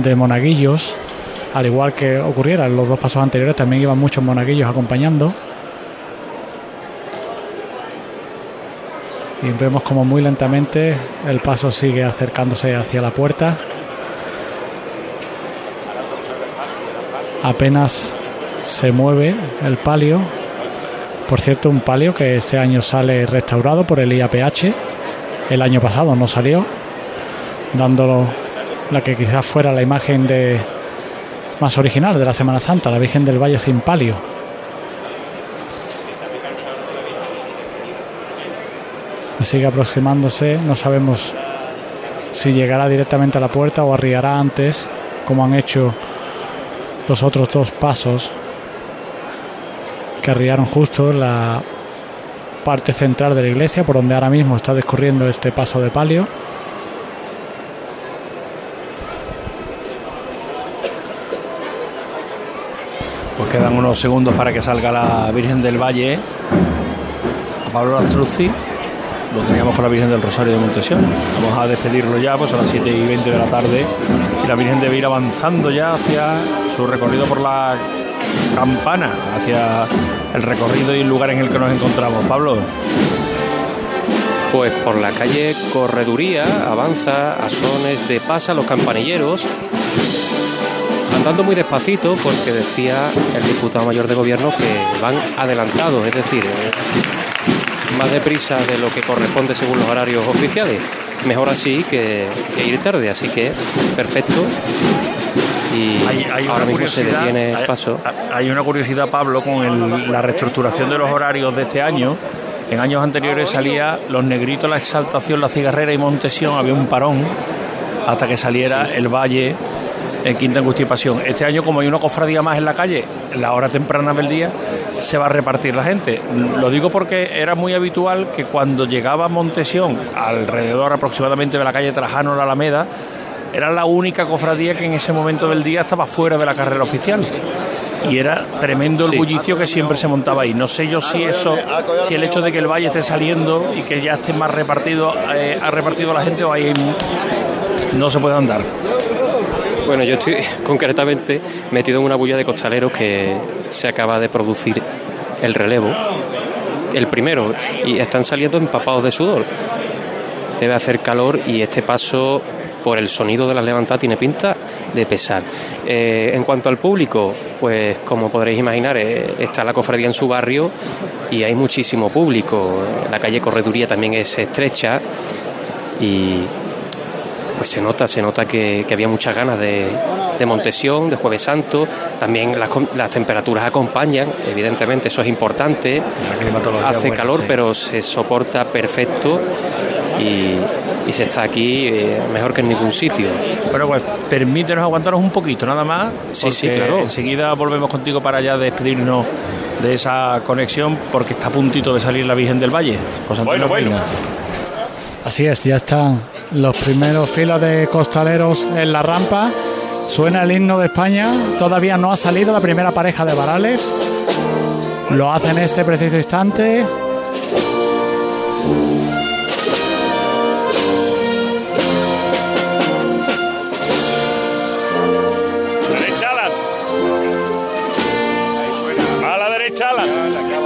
de monaguillos, al igual que ocurriera en los dos pasos anteriores, también iban muchos monaguillos acompañando. Y vemos como muy lentamente el paso sigue acercándose hacia la puerta. Apenas se mueve el palio. Por cierto, un palio que este año sale restaurado por el IAPH. El año pasado no salió, dándolo la que quizás fuera la imagen de más original de la Semana Santa, la Virgen del Valle sin palio. Sigue aproximándose, no sabemos si llegará directamente a la puerta o arriará antes, como han hecho los otros dos pasos que arriaron justo la parte central de la iglesia, por donde ahora mismo está discurriendo este paso de palio. Quedan unos segundos para que salga la Virgen del Valle. Pablo Astruzzi. Lo teníamos con la Virgen del Rosario de Montesión. Vamos a despedirlo ya, pues a las 7 y 20 de la tarde. La Virgen debe ir avanzando ya hacia su recorrido por la campana, hacia el recorrido y el lugar en el que nos encontramos. Pablo. Pues por la calle Correduría avanza a sones de pasa los campanilleros andando muy despacito porque decía el diputado mayor de gobierno que van adelantados, es decir, eh, más deprisa de lo que corresponde según los horarios oficiales. Mejor así que, que ir tarde, así que perfecto. Y Hay- hay ahora mismo se detiene el paso. Hay una curiosidad, Pablo, con el- la reestructuración de los horarios de este año. En años anteriores salía Los Negritos, La Exaltación, La Cigarrera y Montesión. Había un parón hasta que saliera el Valle en Quinta Angustia y Pasión. Este año, como hay una cofradía más en la calle, en la hora temprana del día, se va a repartir la gente. Lo digo porque era muy habitual que cuando llegaba Montesión, alrededor aproximadamente de la calle Trajano, la Alameda, era la única cofradía que en ese momento del día estaba fuera de la carrera oficial. Y era tremendo el Sí. bullicio que siempre se montaba ahí. No sé yo si eso, si el hecho de que el valle esté saliendo y que ya esté más repartido, eh, ha repartido la gente o ahí no se puede andar. Bueno, yo estoy concretamente metido en una bulla de costaleros que se acaba de producir el relevo, el primero, y están saliendo empapados de sudor. Debe hacer calor y este paso, por el sonido de las levantadas, tiene pinta de pesar. Eh, en cuanto al público, pues como podréis imaginar, eh, está la cofradía en su barrio y hay muchísimo público. La calle Correduría también es estrecha y pues se nota, se nota que, que había muchas ganas de, de Montesión, de Jueves Santo, también las, temperaturas acompañan, evidentemente eso es importante, hace buena, calor sí. pero se soporta perfecto y, y se está aquí eh, mejor que en ningún sitio. Bueno, pues permítenos aguantarnos un poquito, nada más. Sí, sí, claro. Enseguida volvemos contigo para ya despedirnos de esa conexión, porque está a puntito de salir la Virgen del Valle. José Antonio Reina. Así es, ya están los primeros filas de costaleros en la rampa. Suena el himno de España. Todavía no ha salido la primera pareja de varales. Lo hace en este preciso instante. A la derecha.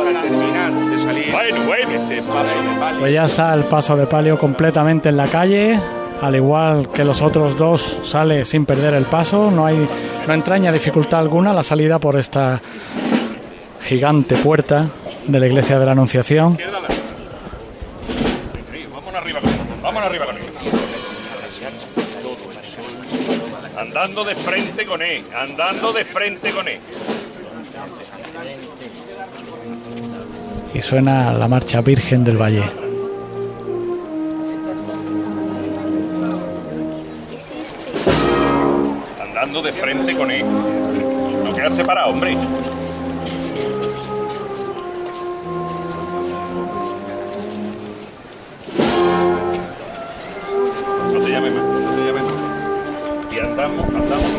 De terminar de salir. Bueno, bueno. Este paso de palio. Pues ya está el paso de palio completamente en la calle. Al igual que los otros dos, sale sin perder el paso. No hay, no entraña dificultad alguna la salida por esta gigante puerta de la iglesia de la Anunciación. Andando de frente con él. Andando de frente con él. Y suena la marcha Virgen del Valle. Andando de frente con él. No quedas separado, hombre. No te llames más, no te llames. Y andamos, andamos.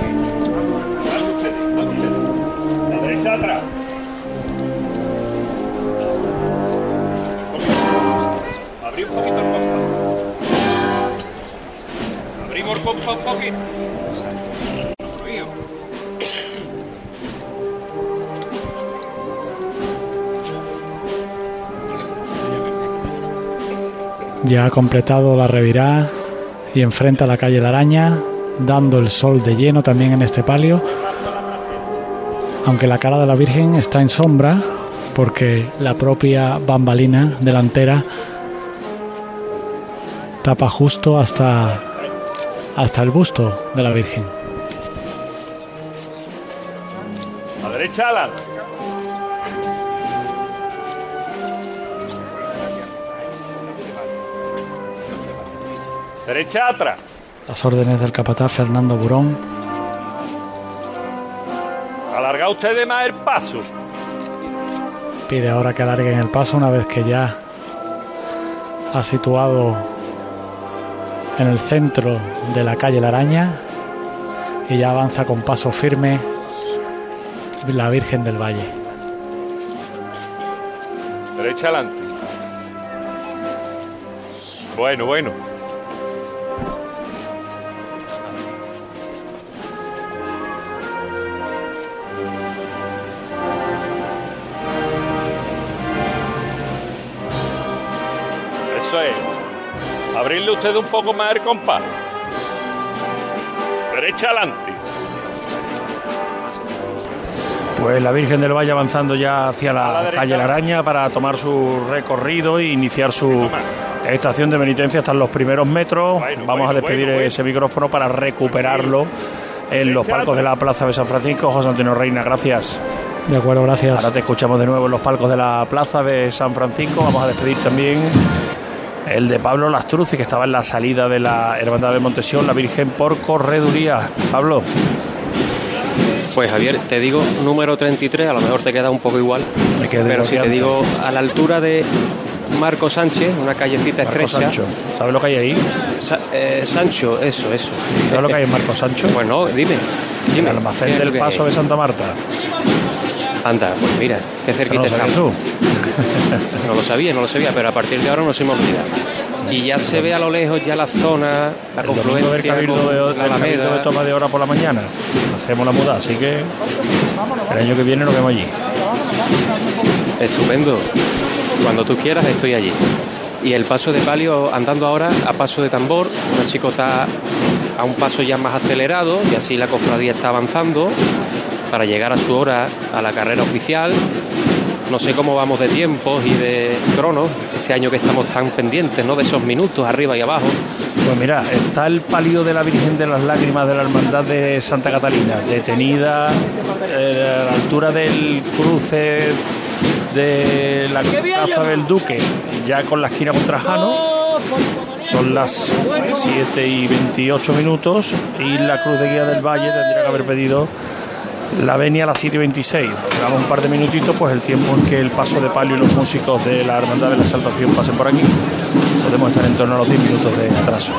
Dale. La derecha atrás. Abrí un poquito el un poquito. Ya ha completado la revirá y enfrenta a la calle La Araña, dando el sol de lleno también en este palio. Aunque la cara de la Virgen está en sombra, porque la propia bambalina delantera tapa justo hasta, hasta el busto de la Virgen. A derecha, Alan. Derecha atrás. Las órdenes del capataz Fernando Burón. Alarga ustedes más el paso. Pide ahora que alarguen el paso una vez que ya ha situado en el centro de la calle La Araña y ya avanza con paso firme la Virgen del Valle. Derecha adelante. Bueno, bueno. Usted un poco más el compás. Derecha adelante. Pues la Virgen del Valle avanzando ya hacia la calle La Araña para tomar su recorrido e iniciar su estación de penitencia hasta los primeros metros. Bueno, Vamos bueno, a despedir bueno, bueno. ese micrófono para recuperarlo en los palcos de la Plaza de San Francisco. José Antonio Reina, gracias. De acuerdo, gracias. Ahora te escuchamos de nuevo en los palcos de la Plaza de San Francisco. Vamos a despedir también el de Pablo Lastruzzi, que estaba en la salida de la Hermandad de Montesión, la Virgen por correduría. Pablo, Pues Javier, te digo número 33, a lo mejor te queda un poco igual, pero si te digo a la altura de Marco Sánchez, una callecita Marco estrecha. Sancho. ¿Sabes lo que hay ahí? Sa- eh, Sancho, eso, eso. ¿Sabes lo que hay en Marco Sancho? Pues no, dime. el Dime. almacén ¿qué es lo del Paso de Santa Marta. Anda, pues mira, qué ¿Eso cerquita no estamos. tú? No lo sabía, no lo sabía, pero a partir de ahora no se me olvida. Y ya se ve a lo lejos ya la zona, la El domingo del confluencia Cabildo con de, la Cabildo de Alameda. toma de hora por la mañana. Hacemos la muda, así que el año que viene nos vemos allí. Estupendo. Cuando tú quieras estoy allí. Y el paso de palio andando ahora a paso de tambor. El chico está a un paso ya más acelerado y así la cofradía está avanzando para llegar a su hora a la carrera oficial. No sé cómo vamos de tiempos y de cronos este año que estamos tan pendientes, ¿no? De esos minutos arriba y abajo. Pues mira, está el palio de la Virgen de las Lágrimas de la Hermandad de Santa Catalina, detenida eh, a la altura del cruce de la Plaza del Duque, ya con la esquina con Trajano. Son las 7 y 28 minutos y la Cruz de Guía del Valle tendría que haber pedido la venia a las 7 y 26. Damos un par de minutitos, pues el tiempo en que el paso de palio y los músicos de la Hermandad de la Exaltación pasen por aquí. Podemos estar en torno a los 10 minutos de atraso.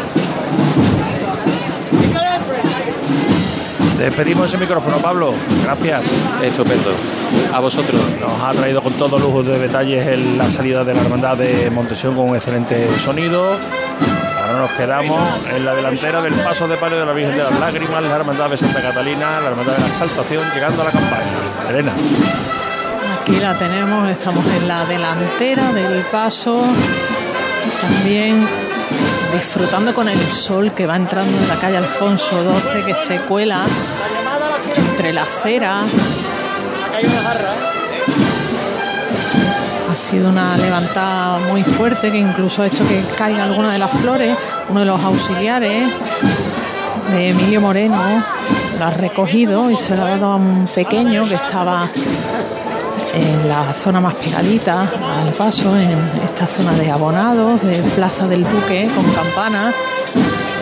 Despedimos ese micrófono, Pablo. Gracias. Estupendo. A vosotros. Nos ha traído con todo lujo de detalles la salida de la hermandad de Montesión con un excelente sonido. Nos quedamos en la delantera del paso de palio de la Virgen de las Lágrimas, la hermandad de Santa Catalina, la hermandad de la Exaltación, llegando a la campaña. Elena. Aquí la tenemos, estamos en la delantera del paso, también disfrutando con el sol que va entrando en la calle Alfonso XII, que se cuela entre la acera. Ha sido una levantada muy fuerte que incluso ha hecho que caiga alguna de las flores. Uno de los auxiliares de Emilio Moreno lo ha recogido y se lo ha dado a un pequeño que estaba en la zona más pegadita al paso, en esta zona de abonados, de Plaza del Duque, con campana.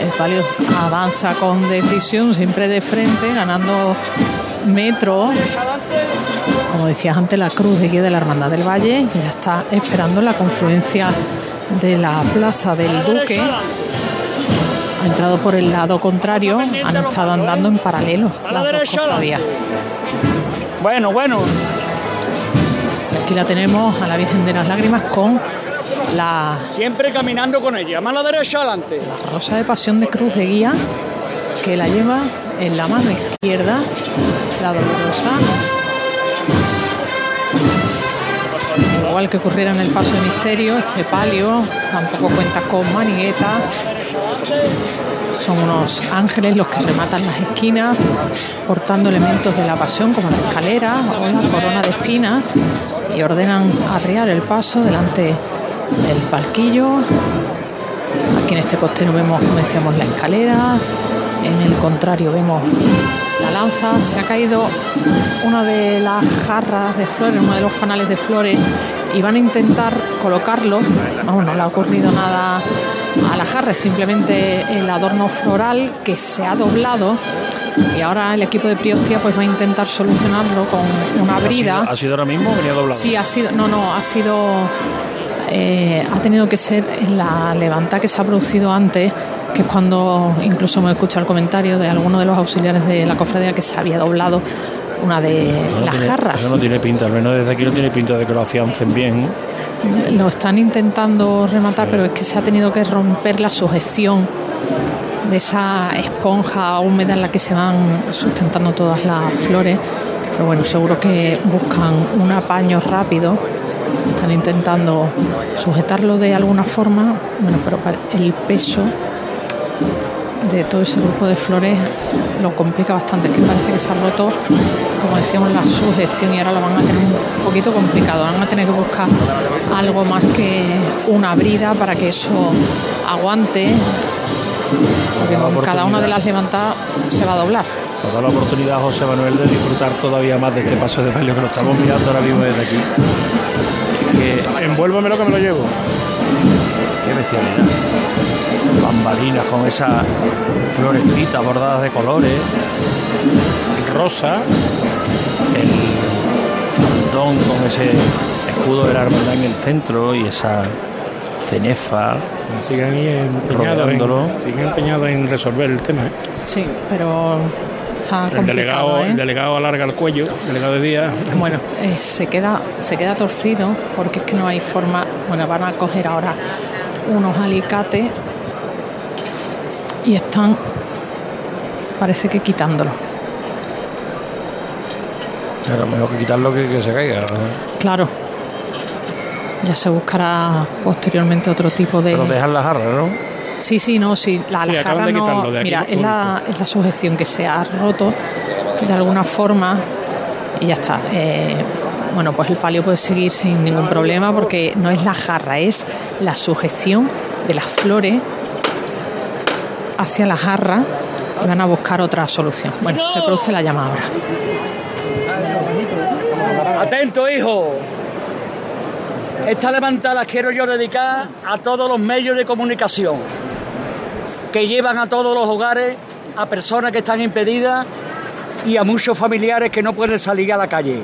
El palio avanza con decisión, siempre de frente, ganando metro. Como decías antes, la cruz de guía de la Hermandad del Valle ya está esperando la confluencia de la Plaza del Duque. Ha entrado por el lado contrario, han estado andando en paralelo las dos cofradías. Bueno, bueno. Aquí la tenemos a la Virgen de las Lágrimas con la, Siempre caminando con ella. Mano derecha adelante. la rosa de pasión de cruz de guía que la lleva en la mano izquierda, la dolorosa. Igual que ocurriera en el paso de misterio, este palio tampoco cuenta con manigueta. Son unos ángeles los que rematan las esquinas, portando elementos de la pasión como la escalera o la corona de espinas y ordenan arriar el paso delante del palquillo. Aquí en este costero vemos, como decíamos, la escalera. En el contrario vemos la lanza. Se ha caído una de las jarras de flores, uno de los fanales de flores y van a intentar colocarlo. No le ha ocurrido nada a la jarra, es simplemente el adorno floral que se ha doblado y ahora el equipo de Priostia pues va a intentar solucionarlo con una brida. ¿Ha sido, ha sido ahora mismo o venía doblado? Sí, ha sido, no, no, ha sido, eh, ha tenido que ser la levanta que se ha producido antes, que es cuando incluso hemos escuchado el comentario de alguno de los auxiliares de la cofradía que se había doblado una de Eso no las tiene- jarras. Eso no tiene pinta, al menos desde aquí no tiene pinta de que lo afiancen bien. Lo están intentando rematar, pero es que se ha tenido que romper la sujeción de esa esponja húmeda en la que se van sustentando todas las flores. Pero bueno, seguro que buscan un apaño rápido. Están intentando sujetarlo de alguna forma. Bueno, pero el peso de todo ese grupo de flores lo complica bastante. Es que parece que se ha roto, como decíamos, la sujeción y ahora lo van a tener un poquito complicado. Van a tener que buscar algo más que una brida para que eso aguante. Porque con cada una de las levantadas se va a doblar. Nos da la oportunidad a José Manuel de disfrutar todavía más de este paso de palio que lo estamos mirando ahora mismo desde aquí. Que, Envuélvamelo que me lo llevo. qué bestialidad. Bambalinas con esas florecitas bordadas de colores. Rosa. el faldón con ese escudo de la hermandad en el centro y esa cenefa. Siguen ahí empeñados en, siguen empeñados en resolver el tema. ¿eh? Sí, pero está El delegado, ¿eh? el delegado alarga el cuello, el delegado de día. Bueno, eh, se queda se queda torcido porque es que no hay forma. Bueno, van a coger ahora unos alicates y están, parece que quitándolo. Claro, mejor que quitarlo que que se caiga. Claro. Ya se buscará posteriormente otro tipo de. Pero dejan la jarra, ¿no? Sí, sí, no, sí. La, Sí, la acaban jarra de no. quitarlo de aquí, Mira, es la, es la sujeción que se ha roto de alguna forma y ya está. Eh, bueno, pues el palio puede seguir sin ningún problema porque no es la jarra, es la sujeción de las flores hacia la jarra y van a buscar otra solución. Bueno, se produce la llama ahora. Atento, hijo. Esta levantada quiero yo dedicar a todos los medios de comunicación que llevan a todos los hogares a personas que están impedidas y a muchos familiares que no pueden salir a la calle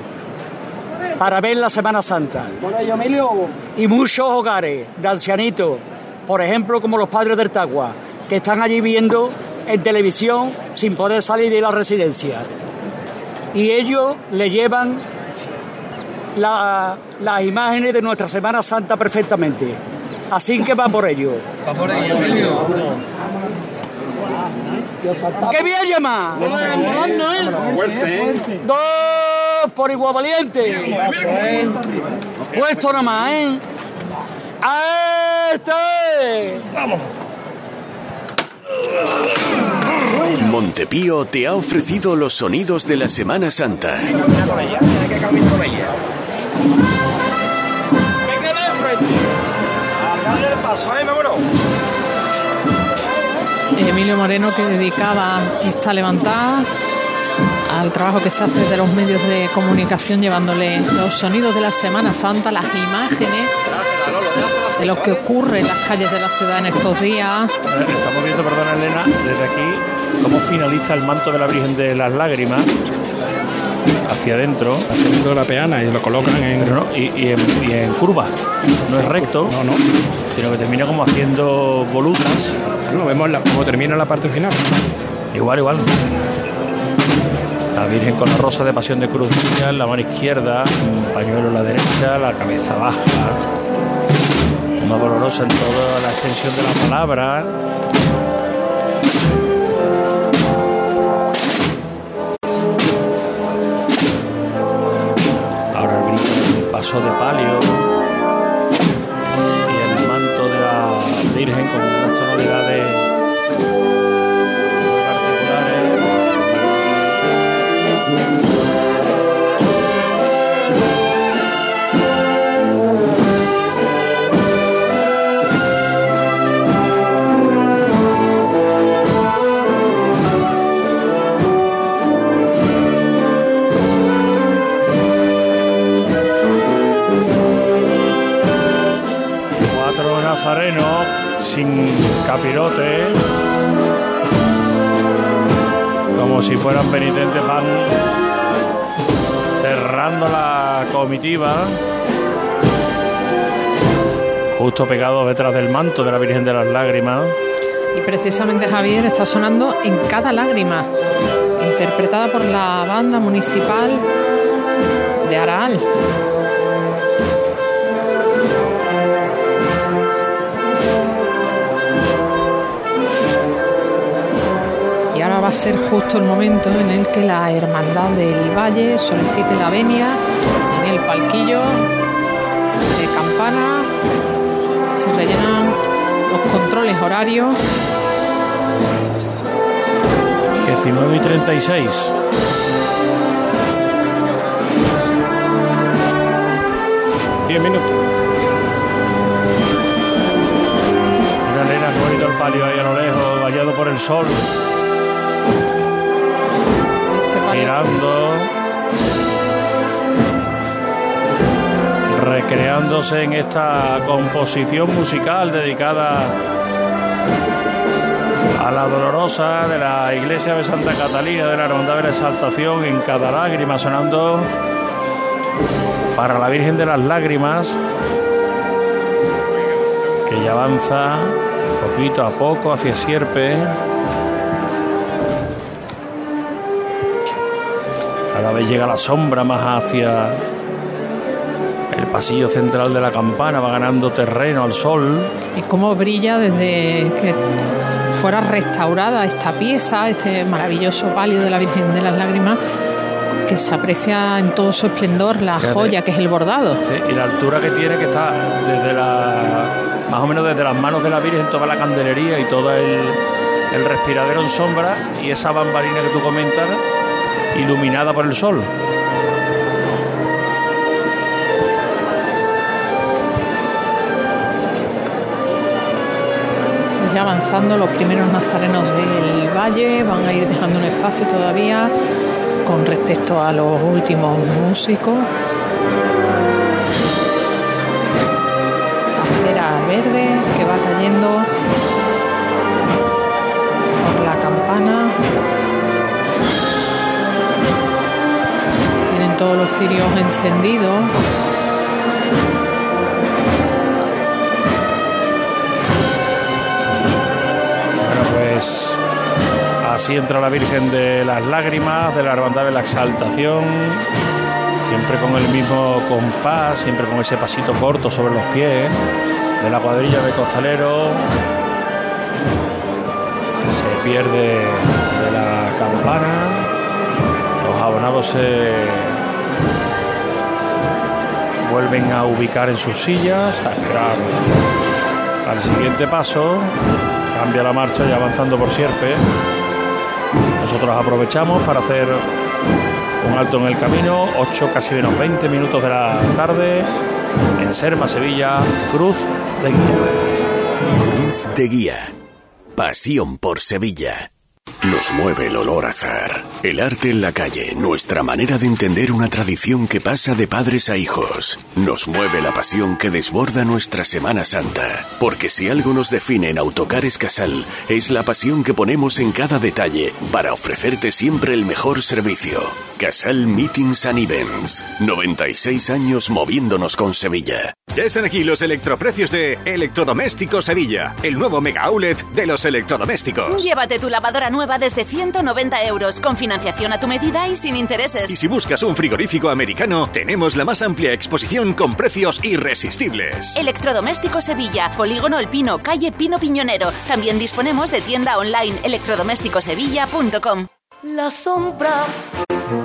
para ver la Semana Santa. Y muchos hogares de ancianitos, por ejemplo, como los padres del Tagua, que están allí viendo en televisión sin poder salir de la residencia. Y ellos le llevan la- las imágenes de nuestra Semana Santa perfectamente. Así que va por ello. Va por ello, ¡Qué bien llama! Dos por igual valiente. Puesto nada más, ¿eh? ¡Esto es! Montepío te ha ofrecido los sonidos de la Semana Santa. Emilio Moreno que dedicaba esta levantada al trabajo que se hace desde los medios de comunicación llevándole los sonidos de la Semana Santa, las imágenes de lo que ocurre en las calles de la ciudad en estos días. Estamos viendo, perdona Elena, desde aquí cómo finaliza el manto de la Virgen de las Lágrimas hacia adentro, Haciendo la peana y lo colocan en. no, y, y en, y en curva. No es recto, No, no. sino que termina como haciendo volutas. Bueno, vemos la- cómo termina la parte final. Igual, igual. La Virgen con la rosa de pasión de cruz en la mano izquierda, un pañuelo en la derecha, la cabeza baja. Una dolorosa en toda la extensión de la palabra. Pegado detrás del manto de la Virgen de las Lágrimas. Y precisamente Javier está sonando en cada lágrima, interpretada por la banda municipal de Araal. Y ahora va a ser justo el momento en el que la Hermandad del Valle solicite la venia en el palquillo Se rellenan los controles horarios 19 y 36. Diez minutos. Mira, nena, qué bonito el palio ahí a lo lejos, vallado por el sol, este girando, recreándose en esta composición musical dedicada a la dolorosa de la iglesia de Santa Catalina de la Hermandad de la Exaltación en cada lágrima sonando para la Virgen de las Lágrimas que ya avanza poquito a poco hacia Sierpe. Cada vez llega la sombra más hacia pasillo central de la campana, va ganando terreno al sol. y cómo brilla desde que fuera restaurada esta pieza, este maravilloso palio de la Virgen de las Lágrimas, que se aprecia en todo su esplendor la Fíjate. joya que es el bordado. Sí, y la altura que tiene, que está desde la. más o menos desde las manos de la Virgen, toda la candelería y todo el, el respiradero en sombra y esa bambarina que tú comentas, iluminada por el sol. Ya avanzando los primeros nazarenos del valle, van a ir dejando un espacio todavía con respecto a los últimos músicos. La cera verde que va cayendo por la campana. Tienen todos los cirios encendidos. Así entra la Virgen de las Lágrimas, de la Hermandad de la Exaltación, siempre con el mismo compás, siempre con ese pasito corto sobre los pies, de la cuadrilla de costalero. Se pierde de la campana, los abonados se vuelven a ubicar en sus sillas, a esperar al siguiente paso. Cambia la marcha y avanzando por Sierpe. Nosotros aprovechamos para hacer un alto en el camino. 8, casi menos 20 minutos de la tarde. En Serma, Sevilla, Cruz de Guía. Cruz de Guía. Pasión por Sevilla. Nos mueve el olor a azar. El arte en la calle, nuestra manera de entender una tradición que pasa de padres a hijos. Nos mueve la pasión que desborda nuestra Semana Santa. Porque si algo nos define en Autocares Casal, es la pasión que ponemos en cada detalle para ofrecerte siempre el mejor servicio. Casal Meetings and Events. 96 años moviéndonos con Sevilla. Ya están aquí los electroprecios de Electrodomésticos Sevilla, el nuevo mega outlet de los electrodomésticos. Llévate tu lavadora nueva desde 190 euros, con financiación a tu medida y sin Y intereses. si buscas un frigorífico americano, tenemos la más amplia exposición con precios irresistibles. Electrodomésticos Sevilla, Polígono El Pino, calle Pino Piñonero. También disponemos de tienda online electrodomésticosevilla.com. La sombra,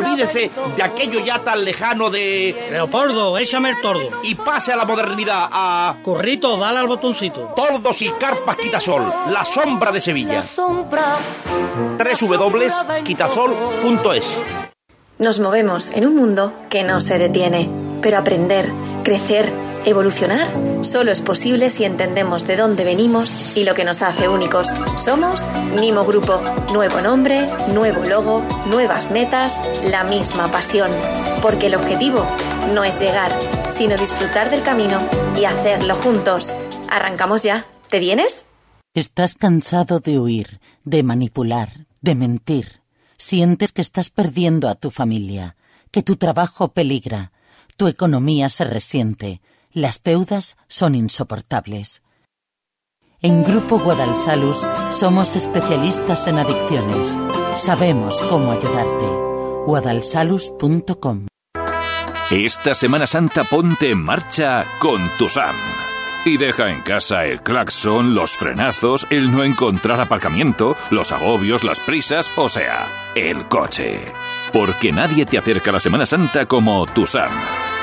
olvídese de aquello ya tan lejano de... Leopoldo, échame el tordo. Y pase a la modernidad, a... Corrito, dale al botoncito. Tordos y carpas Quitasol, la sombra de Sevilla. sombra www.quitasol.es Nos movemos en un mundo que no se detiene, pero aprender, crecer, evolucionar solo es posible si entendemos de dónde venimos y lo que nos hace únicos. Somos Nimo Grupo. Nuevo nombre, nuevo logo, nuevas metas, la misma pasión. Porque el objetivo no es llegar, sino disfrutar del camino y hacerlo juntos. Arrancamos ya. ¿Te vienes? Estás cansado de huir, de manipular, de mentir. Sientes que estás perdiendo a tu familia, que tu trabajo peligra, tu economía se resiente, las deudas son insoportables. En Grupo Guadalsalus somos especialistas en adicciones. Sabemos cómo ayudarte. guadalsalus.com Esta Semana Santa ponte en marcha con tu SAM. Y deja en casa el claxon, los frenazos, el no encontrar aparcamiento, los agobios, las prisas, o sea, el coche. Porque nadie te acerca a la Semana Santa como tu SAM.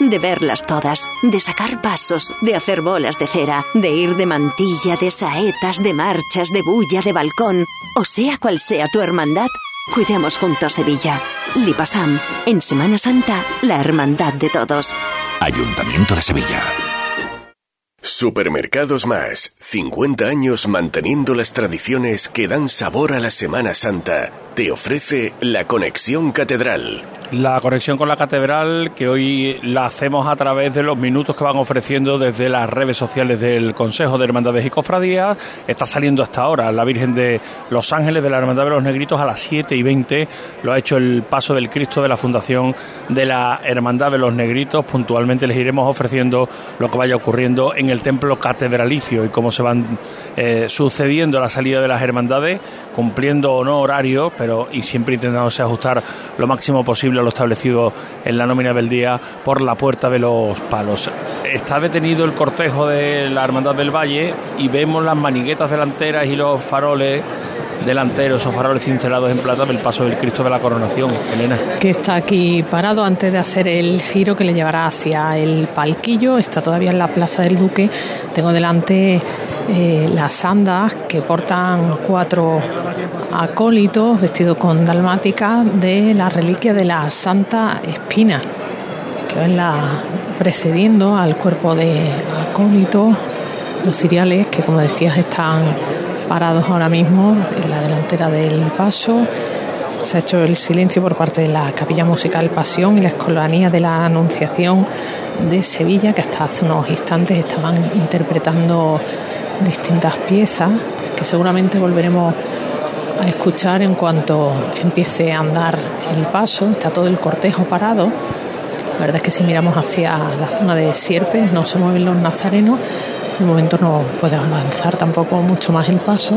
de verlas todas, de sacar pasos, de hacer bolas de cera, de ir de mantilla, de saetas, de marchas, de bulla, de balcón, o sea cual sea tu hermandad, cuidemos juntos Sevilla. Lipasam, en Semana Santa, la hermandad de todos. Ayuntamiento de Sevilla. Supermercados Más, 50 años manteniendo las tradiciones que dan sabor a la Semana Santa, te ofrece la Conexión Catedral. La conexión con la catedral que hoy la hacemos a través de los minutos que van ofreciendo desde las redes sociales del Consejo de Hermandades y Cofradías. Está saliendo hasta ahora la Virgen de Los Ángeles de la Hermandad de los Negritos a las 7 y 20. Lo ha hecho el Paso del Cristo de la Fundación de la Hermandad de los Negritos. Puntualmente les iremos ofreciendo lo que vaya ocurriendo en el templo catedralicio y cómo se van eh, sucediendo la salida de las hermandades, cumpliendo o no horario, pero y siempre intentándose ajustar lo máximo posible lo establecido en la nómina del día por la puerta de los palos. Está detenido el cortejo de la Hermandad del Valle y vemos las maniguetas delanteras y los faroles delanteros o faroles cincelados en plata del paso del Cristo de la Coronación. Elena. Que está aquí parado antes de hacer el giro que le llevará hacia el palquillo. Está todavía en la Plaza del Duque. Tengo delante eh, las andas que portan cuatro acólitos vestidos con dalmática de la reliquia de la Santa Espina, que es la precediendo al cuerpo de acólitos, los ciriales que como decías están parados ahora mismo en la delantera del paso. Se ha hecho el silencio por parte de la Capilla Musical Pasión y la Escolanía de la Anunciación de Sevilla, que hasta hace unos instantes estaban interpretando distintas piezas que seguramente volveremos a escuchar en cuanto empiece a andar el paso. Está todo el cortejo parado. La verdad es que si miramos hacia la zona de Sierpes no se mueven los nazarenos. De momento no puede avanzar tampoco mucho más el paso.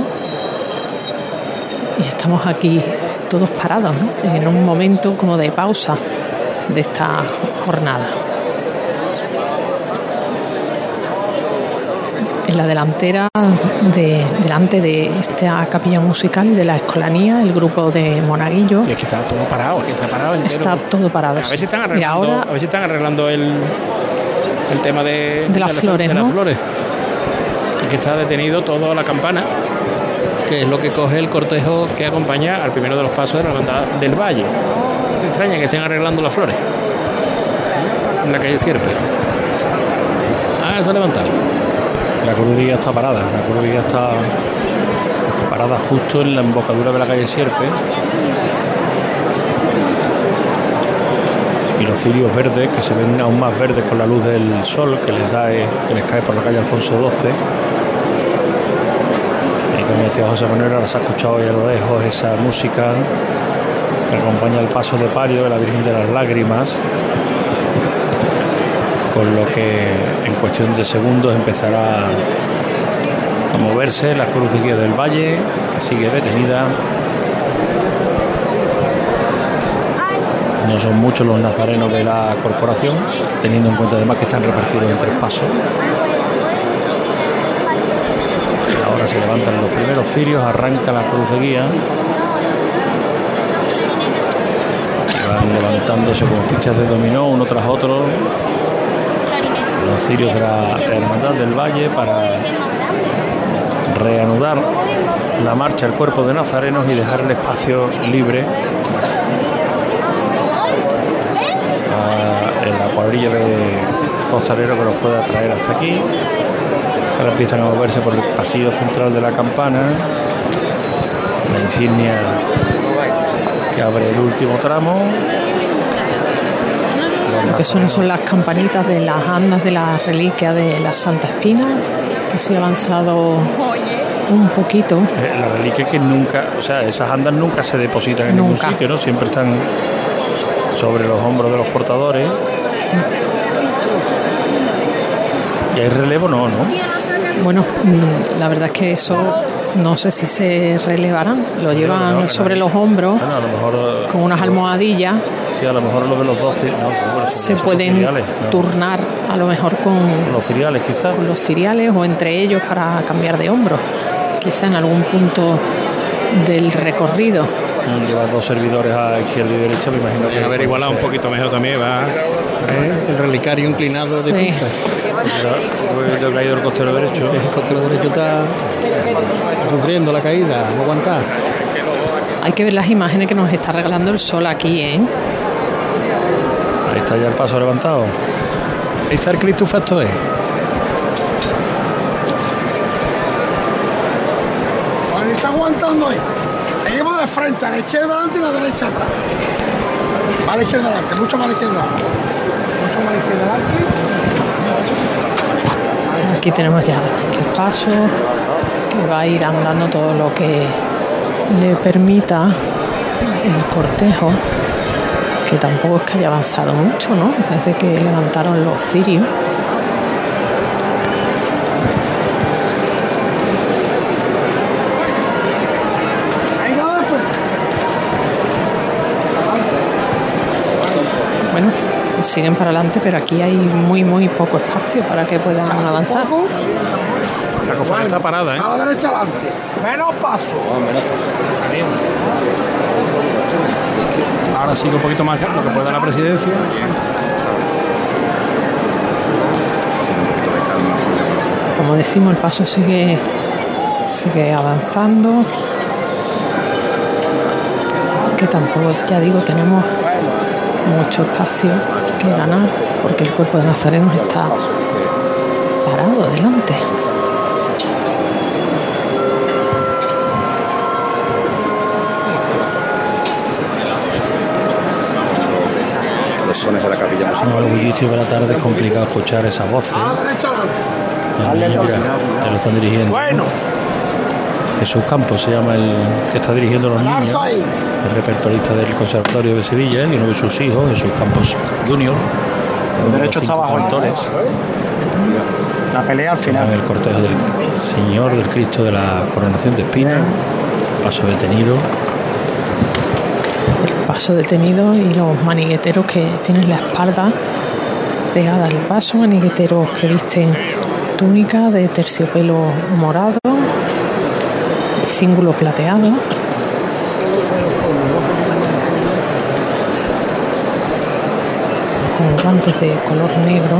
Y estamos aquí todos parados, en un momento como de pausa de esta jornada. En la delantera de, delante de esta capilla musical y de la escolanía, el grupo de Monaguillo. Sí, es que está todo parado, es que está parado entero. Está todo parado. A ver si están arreglando, Y ahora, a ver si están arreglando el, el tema de, De las flores, de las ¿no? flores. Es que está detenido toda la campana, que es lo que coge el cortejo que acompaña al primero de los pasos de la hermandad del Valle. ¿No te extraña que estén arreglando las flores? En la calle Sierpe. Ah, se ha levantado. La cruz está parada, la cruz está parada justo en la embocadura de la calle Sierpe. Y los cirios verdes, que se ven aún más verdes con la luz del sol que les, da, eh, que les cae por la calle Alfonso XII. Y como decía José Manuel, ahora se ha escuchado ya a lo lejos esa música que acompaña el paso de palio de la Virgen de las Lágrimas, con lo que en cuestión de segundos empezará a moverse la cruz guía del valle, sigue detenida. No son muchos los nazarenos de la corporación, teniendo en cuenta además que están repartidos en tres pasos. Ahora se levantan los primeros cirios, arranca la cruz de guía. Van levantándose con fichas de dominó uno tras otro. Los cirios de la Hermandad del Valle para reanudar la marcha al cuerpo de nazarenos y dejar el espacio libre a la cuadrilla de costaleros que los pueda traer hasta aquí. Ahora empiezan a moverse por el pasillo central de la campana. La insignia que abre el último tramo. Lo que son son las campanitas de las andas de la reliquia de la Santa Espina, que se ha avanzado un poquito. Eh, La reliquia que nunca, o sea, esas andas nunca se depositan en ningún Nunca. sitio, ¿no? Siempre están sobre los hombros de los portadores. Y hay relevo, no, ¿no? Bueno, mm, la verdad es que eso no sé si se relevarán. Lo llevan no, no. sobre los hombros a lo mejor. con unas almohadillas. A lo mejor los de los 12. No, bueno, Se pueden no. turnar a lo mejor con Los ciriales, quizás. con los ciriales o entre ellos para cambiar de hombro. Quizá en algún punto del recorrido. Lleva dos servidores a izquierda y derecha, me imagino que. Pueden haber igualado un poquito mejor también, va ¿eh? el relicario inclinado de Sí. Yo he caído el costero derecho. El costero derecho está sufriendo la caída, no aguantar. Hay que ver las imágenes que nos está regalando el sol aquí, ¿eh? Está ya el paso levantado. Ahí está el Cristo Facto. Bueno, está aguantando ahí. Seguimos de frente, a la izquierda adelante y a la derecha atrás. Más a la izquierda adelante, mucho más a la izquierda adelante. Mucho más a la izquierda adelante. Aquí tenemos ya el paso que va a ir andando todo lo que le permita el cortejo, que tampoco es que haya avanzado mucho, ¿no? Desde que levantaron los cirios. Bueno, siguen para adelante, pero aquí hay muy, muy poco espacio para que puedan avanzar. La cofradía está parada, ¿eh? A la derecha adelante. Menos paso. Ahora sigue un poquito más lo que pueda la presidencia. Como decimos, el paso sigue, sigue avanzando. Que tampoco, ya digo, tenemos mucho espacio que ganar porque el cuerpo de Nazarenos está parado adelante. Los sones de la capilla No, al bullicio de la tarde es complicado escuchar esas voces. A la derecha adelante. El niño, mira, te lo están dirigiendo. Bueno, Jesús Campos se llama el que está dirigiendo los niños. El repertorista del Conservatorio de Sevilla y uno de sus hijos, Jesús Campos Junior. El derecho está bajo. La pelea al final. En el cortejo del Señor del Cristo de la Coronación de Espina. Paso detenido. Paso detenido y los manigueteros que tienen la espalda pegada al paso, manigueteros que visten túnica de terciopelo morado, cíngulo plateado. con guantes de color negro.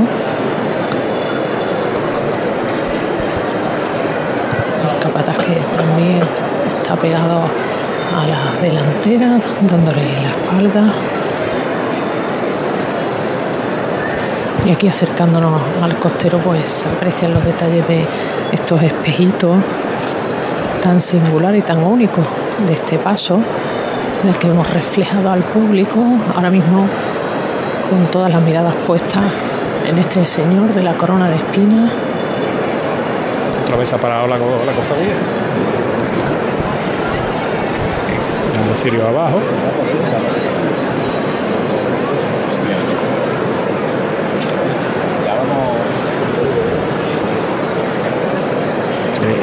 El capataz que también está pegado a la delantera, dándole la espalda. Y aquí acercándonos al costero pues aprecian los detalles de estos espejitos tan singular y tan único de este paso en el que hemos reflejado al público ahora mismo con todas las miradas puestas en este señor de la corona de espinas. Otra vez ha parado la, la cofradía. Cirio abajo.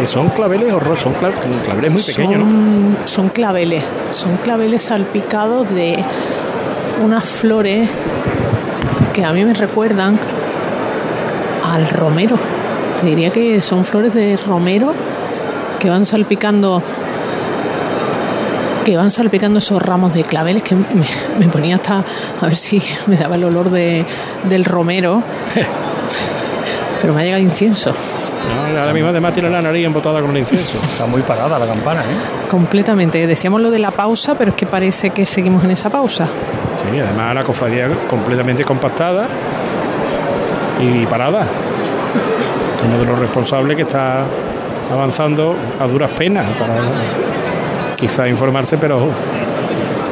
Eh, son claveles horrorosos, son cla- claveles muy pequeños, ¿no? son, son claveles, son claveles salpicados de unas flores que a mí me recuerdan al romero. Te diría que son flores de romero que van salpicando que van salpicando esos ramos de claveles que me, me ponía hasta a ver si me daba el olor de, del romero pero me ha llegado incienso No, ahora mismo además tiene la nariz embotada con el incienso. Está muy parada la campana, ¿eh? completamente decíamos lo de la pausa pero es que parece que seguimos en esa pausa Sí, además la cofradía completamente compactada y parada. Uno de los responsables que está avanzando a duras penas para quizá informarse, pero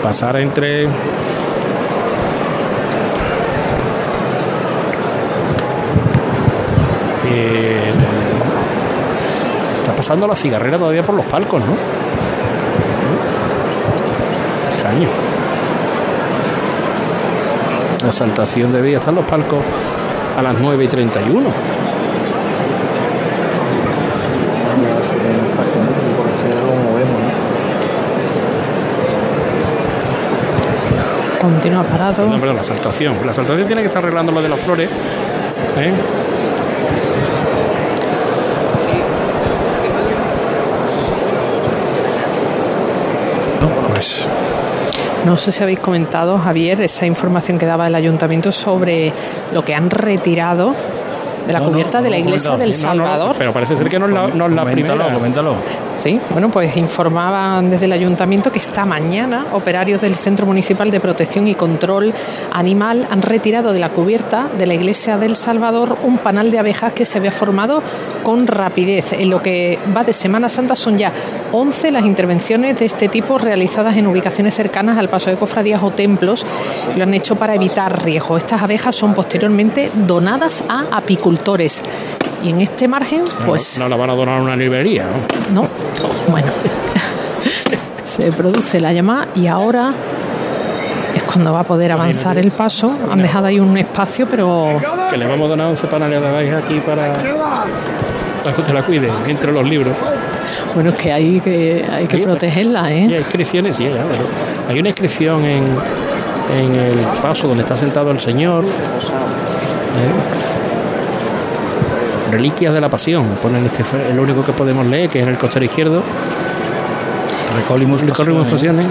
pasar entre Eh, está pasando la cigarrera todavía por los palcos, ¿no? Extraño. La saltación debía estar en los palcos a las 9 y 31. Continúa parado No, perdón, la saltación. La saltación tiene que estar arreglando lo de las flores. ¿eh? Pues No sé si habéis comentado, Javier, esa información que daba el ayuntamiento sobre lo que han retirado de la No, no, cubierta no de la iglesia del sí. No, no, Salvador. pero parece ser que no es la, no es la primera. coméntalo. Sí, bueno, pues informaban desde el ayuntamiento que esta mañana operarios del Centro Municipal de Protección y Control Animal han retirado de la cubierta de la iglesia del Salvador un panal de abejas que se había formado con rapidez. En lo que va de Semana Santa son ya 11 las intervenciones de este tipo realizadas en ubicaciones cercanas al paso de cofradías o templos. Lo han hecho para evitar riesgo. Estas abejas son posteriormente donadas a apicultores. Y en este margen, pues no la van a donar a una librería. ¿no? no, bueno. Se produce la llamada y ahora es cuando va a poder avanzar el paso. Han dejado ahí un espacio, pero Que le vamos a donar 11 panales de aquí para, para que usted la cuide entre los libros. bueno, es que hay que, hay que protegerla, Y ¿eh? hay inscripciones, sí, ya, pero hay una inscripción en, en el paso donde está sentado el Señor. ¿eh? Reliquias de la Pasión, ponen este, fue el único que podemos leer, que es en el costero izquierdo. Recolimus Recolimus Pasiones. Pasiones.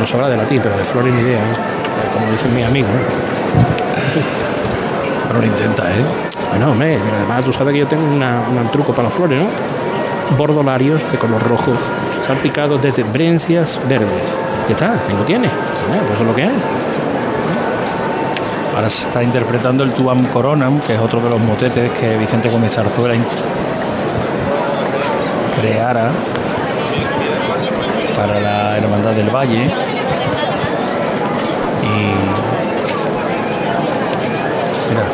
No sobra de latín, pero de flores ni idea, ¿eh? como dicen mis amigos. ¿eh? Pero lo intenta, ¿eh? Bueno, hombre, además tú sabes que yo tengo una- un truco para las flores, ¿no? Bordolarios de color rojo, salpicados de tembrencias verdes. Ya está, ahí lo tienes. Eh, pues eso es lo que hay. Ahora se está interpretando el Tuam Coronam, que es otro de los motetes que Vicente Gómez Zarzuela in- creara para la Hermandad del Valle. Y. Mira,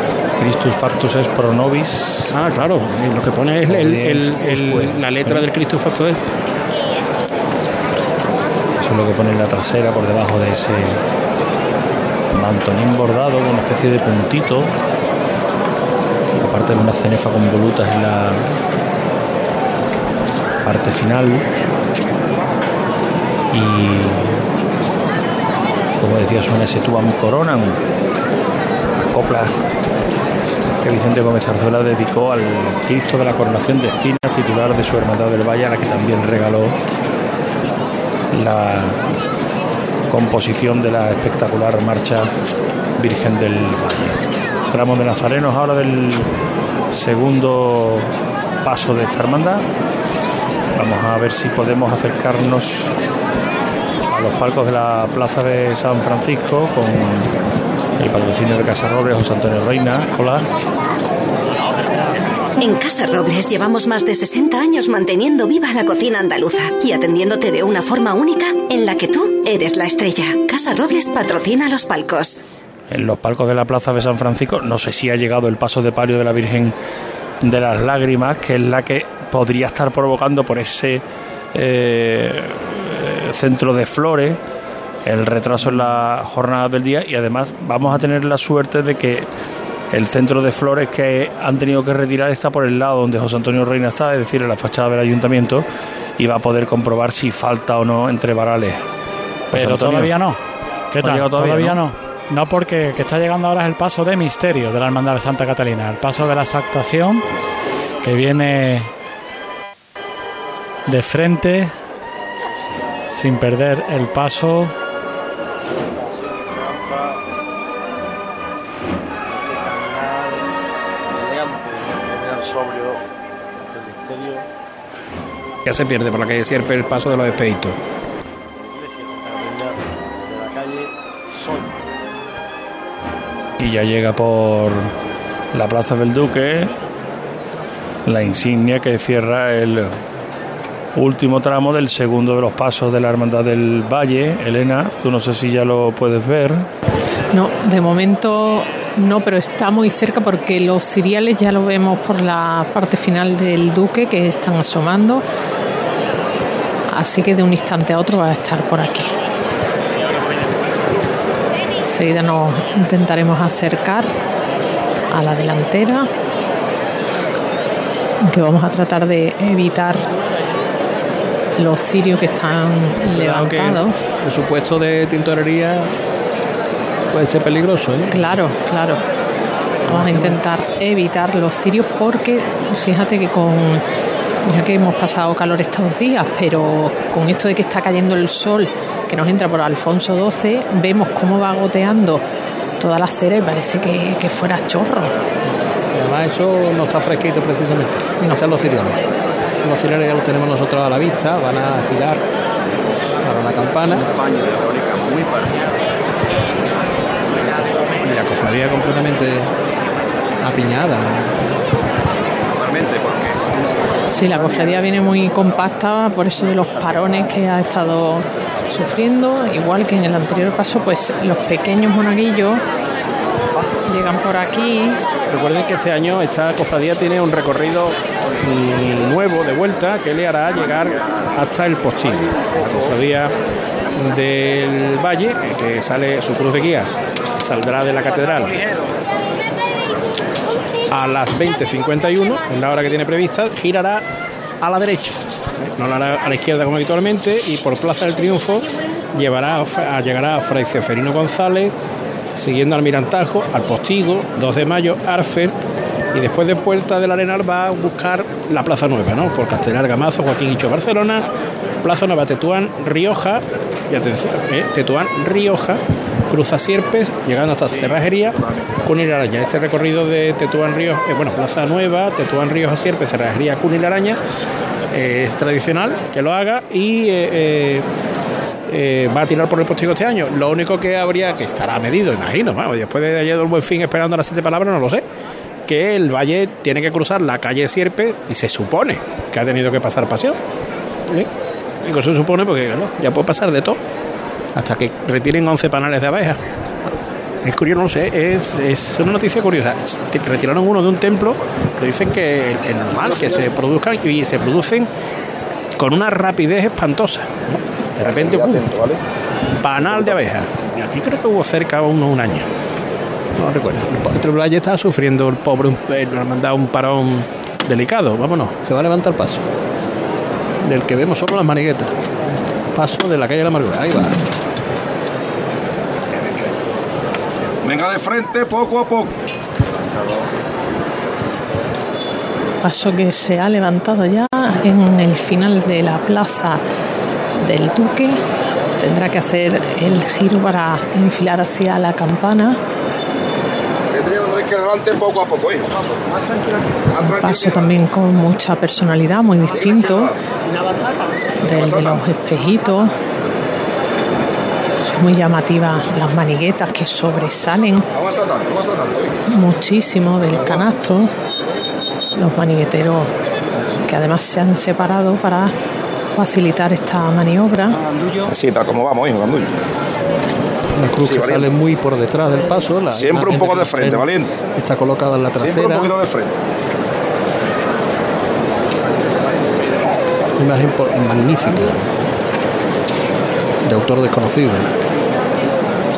Christus Factus es pro nobis. Ah, claro, eh, lo que pone es el- el- el- la letra del Cristo Facto es. Eso es lo que pone en la trasera por debajo de ese mantonín bordado con una especie de puntito. Aparte de una cenefa con volutas en la parte final. Y como decía, suena ese tuam coronam. Las coplas que Vicente Gómez Zarzuela dedicó al Cristo de la Coronación de Espinas, titular de su Hermandad del Valle, a la que también regaló la composición de la espectacular marcha Virgen del Valle. Tramo de Nazarenos ahora del segundo paso de esta hermandad. Vamos a ver si podemos acercarnos a los palcos de la Plaza de San Francisco con el patrocinio de Casa Robles, José Antonio Reina. Hola. En Casa Robles llevamos más de 60 años manteniendo viva la cocina andaluza y atendiéndote de una forma única en la que tú eres la estrella. Casa Robles patrocina los palcos. En los palcos de la Plaza de San Francisco, no sé si ha llegado el paso de palio de la Virgen de las Lágrimas, que es la que podría estar provocando por ese eh, centro de flores el retraso en la jornada del día y además vamos a tener la suerte de que el centro de flores que han tenido que retirar está por el lado donde José Antonio Reina está, es decir, en la fachada del ayuntamiento, y va a poder comprobar si falta o no entre varales. José Pero Antonio, todavía no. ¿Qué ¿No ha tal? Todavía, todavía, no. no. porque que está llegando ahora es el paso de misterio de la Hermandad de Santa Catalina, el paso de la exactación que viene de frente sin perder el paso. Ya se pierde por la calle Sierpe el paso de los espejitos. Y ya llega por la Plaza del Duque la insignia que cierra el último tramo del segundo de los pasos de la Hermandad del Valle. Elena, tú no sé si ya lo puedes ver. No, de momento no, pero está muy cerca porque los ciriales ya lo vemos por la parte final del Duque que están asomando. Así que de un instante a otro va a estar por aquí. Enseguida nos intentaremos acercar a la delantera, que vamos a tratar de evitar los cirios que están Cuidado que levantados. El supuesto de tintorería puede ser peligroso. ¿eh? Claro, claro. Vamos a intentar evitar los cirios porque fíjate que con ya que hemos pasado calor estos días, pero con esto de que está cayendo el sol que nos entra por Alfonso XII, vemos cómo va goteando toda la cera y parece que, que fuera chorro. Además eso no está fresquito precisamente. No están los ciriones. Los ciriones ya los tenemos nosotros a la vista, van a girar para la campana. Y la cofradía completamente apiñada. Sí, la cofradía viene muy compacta por eso de los parones que ha estado sufriendo, igual que en el anterior caso, pues los pequeños monaguillos llegan por aquí. Recuerden que este año esta cofradía tiene un recorrido mm, nuevo de vuelta que le hará llegar hasta el postín. La cofradía del Valle, que sale su cruz de guía, saldrá de la catedral a las 20.51, en la hora que tiene prevista, girará a la derecha. No la hará a la izquierda como habitualmente y por Plaza del Triunfo llevará a, a- llegará a Fray Ceferino González, siguiendo al Mirantajo, al Postigo, 2 de mayo, Arfer, y después de Puerta del Arenal va a buscar la Plaza Nueva, ¿no? Por Castelar, Gamazo, Joaquín Hicho, Barcelona, Plaza Nueva, Tetuán, Rioja, y atención, ¿eh? Tetuán, Rioja, cruza Sierpes, llegando hasta Cerrajería, Cunil Araña. Este recorrido de Tetuán, Rioja, eh, bueno, Plaza Nueva, Tetuán, Rioja, Sierpes, Cerrajería, Cunil Araña, eh, es tradicional que lo haga y eh, eh, va a tirar por el postigo este año. Lo único que habría, que estará medido, imagino, después de ayer del buen fin esperando las siete palabras, no lo sé, que el Valle tiene que cruzar la calle Sierpe y se supone que ha tenido que pasar pasión. ¿eh? Digo, se supone porque ya puede pasar de todo, hasta que retiren 11 panales de abejas. Es curioso, no sé, es, es una noticia curiosa. Retiraron uno de un templo, pero dicen que es normal que se produzcan y se producen con una rapidez espantosa. ¿no? De repente, ¡pum! panal de abejas. Y aquí creo que hubo cerca uno un año. No recuerdo. El Valle está sufriendo el pobre, un- eh, nos han mandado un parón delicado. Vámonos, se va a levantar el paso. Del que vemos solo las maniguetas. Paso de la calle de la Amargura. Ahí va. Venga de frente poco a poco. Paso que se ha levantado ya en el final de la plaza del Duque. Tendrá que hacer el giro para enfilar hacia la campana. Poco a poco. Un paso también con mucha personalidad, muy distinto del de los espejitos. Muy llamativas las maniguetas que sobresalen muchísimo del canasto. Los manigueteros que además se han separado para facilitar esta maniobra. Así, tal como vamos, hijo, Gandullo. Una cruz Sí, que valiente. sale muy por detrás del paso. la Siempre un poco de frente, valiente. Está colocada en la Siempre un trasera. poquito de frente. Imagen magnífica. De autor desconocido.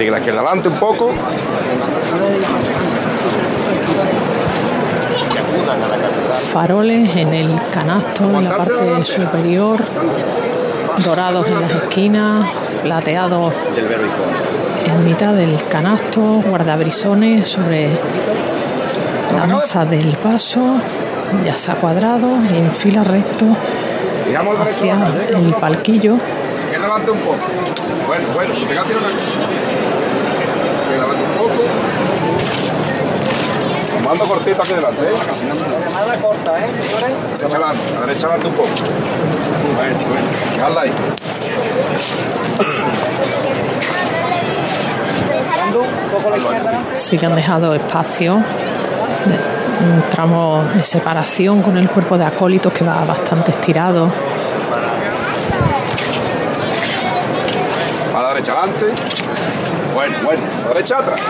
Sigue la izquierda adelante un poco. faroles en el canasto, en la parte superior, dorados en las esquinas, plateados en mitad del canasto, guardabrisones sobre la masa del paso, ya se ha cuadrado en fila recto hacia el palquillo. Bueno, bueno, si pegate una cosa. Izquierda adelante un poco. Mando cortito aquí delante, ¿eh? corta, ¿eh, Derecha adelante, a derecha adelante un poco. Bueno, bueno. Dejadla ahí. Sí que han dejado espacio, de- un tramo de separación con el cuerpo de acólitos que va bastante estirado. A la derecha adelante. Bueno, bueno. A la derecha atrás.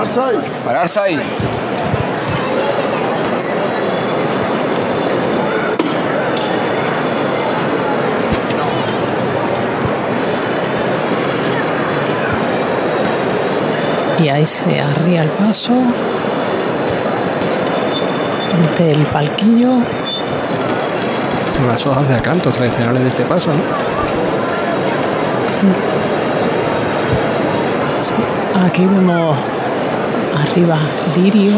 Pararse ahí. Pararse ahí. Y ahí se arría el paso ante el palquillo. Las hojas de acanto tradicionales de este paso, ¿no? Aquí vemos arriba lirio,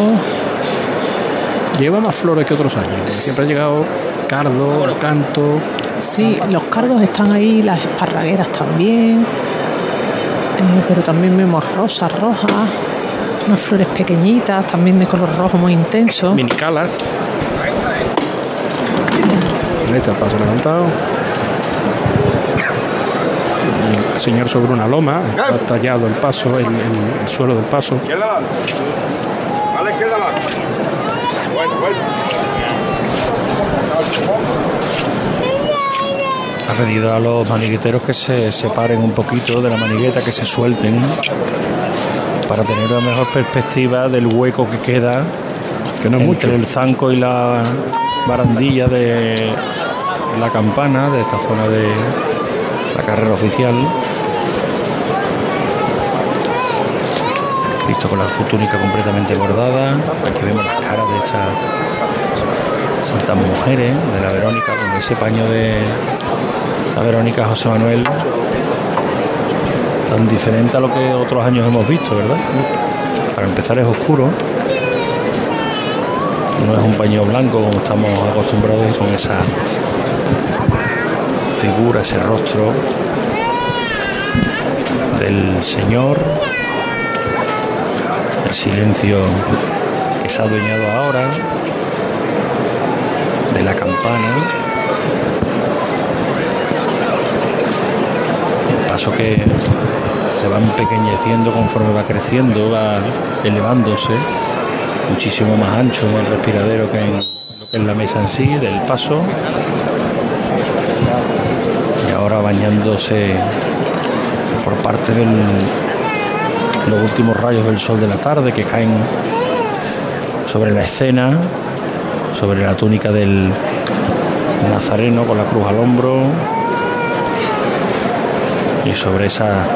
Lleva más flores que otros años. Siempre ha llegado cardo, canto. Sí, los cardos están ahí, las esparragueras también, eh, pero también vemos rosas rojas, unas flores pequeñitas, también de color rojo muy intenso. Minicalas. Ahí está el paso levantado. Señor sobre una loma, ha tallado el paso, el, el- el suelo del paso. A la izquierda. Bueno, bueno. Ha pedido a los manigueteros que se separen un poquito de la manigueta, que se suelten, para tener una mejor perspectiva del hueco que queda que no es entre mucho. el zanco y la barandilla de la campana, de esta zona de la carrera oficial. Cristo con la túnica completamente bordada. Aquí vemos las caras de estas santas mujeres, de la Verónica, con ese paño de la Verónica José Manuel, tan diferente a lo que otros años hemos visto, ¿verdad? Para empezar es oscuro, no es un paño blanco como estamos acostumbrados con esa figura, ese rostro del Señor, silencio que se ha adueñado ahora, de la campana, el paso que se va empequeñeciendo conforme va creciendo, va elevándose, muchísimo más ancho en el respiradero que en, la mesa en sí, del paso, y ahora bañándose por parte de los últimos rayos del sol de la tarde que caen sobre la escena, sobre la túnica del nazareno con la cruz al hombro y sobre esas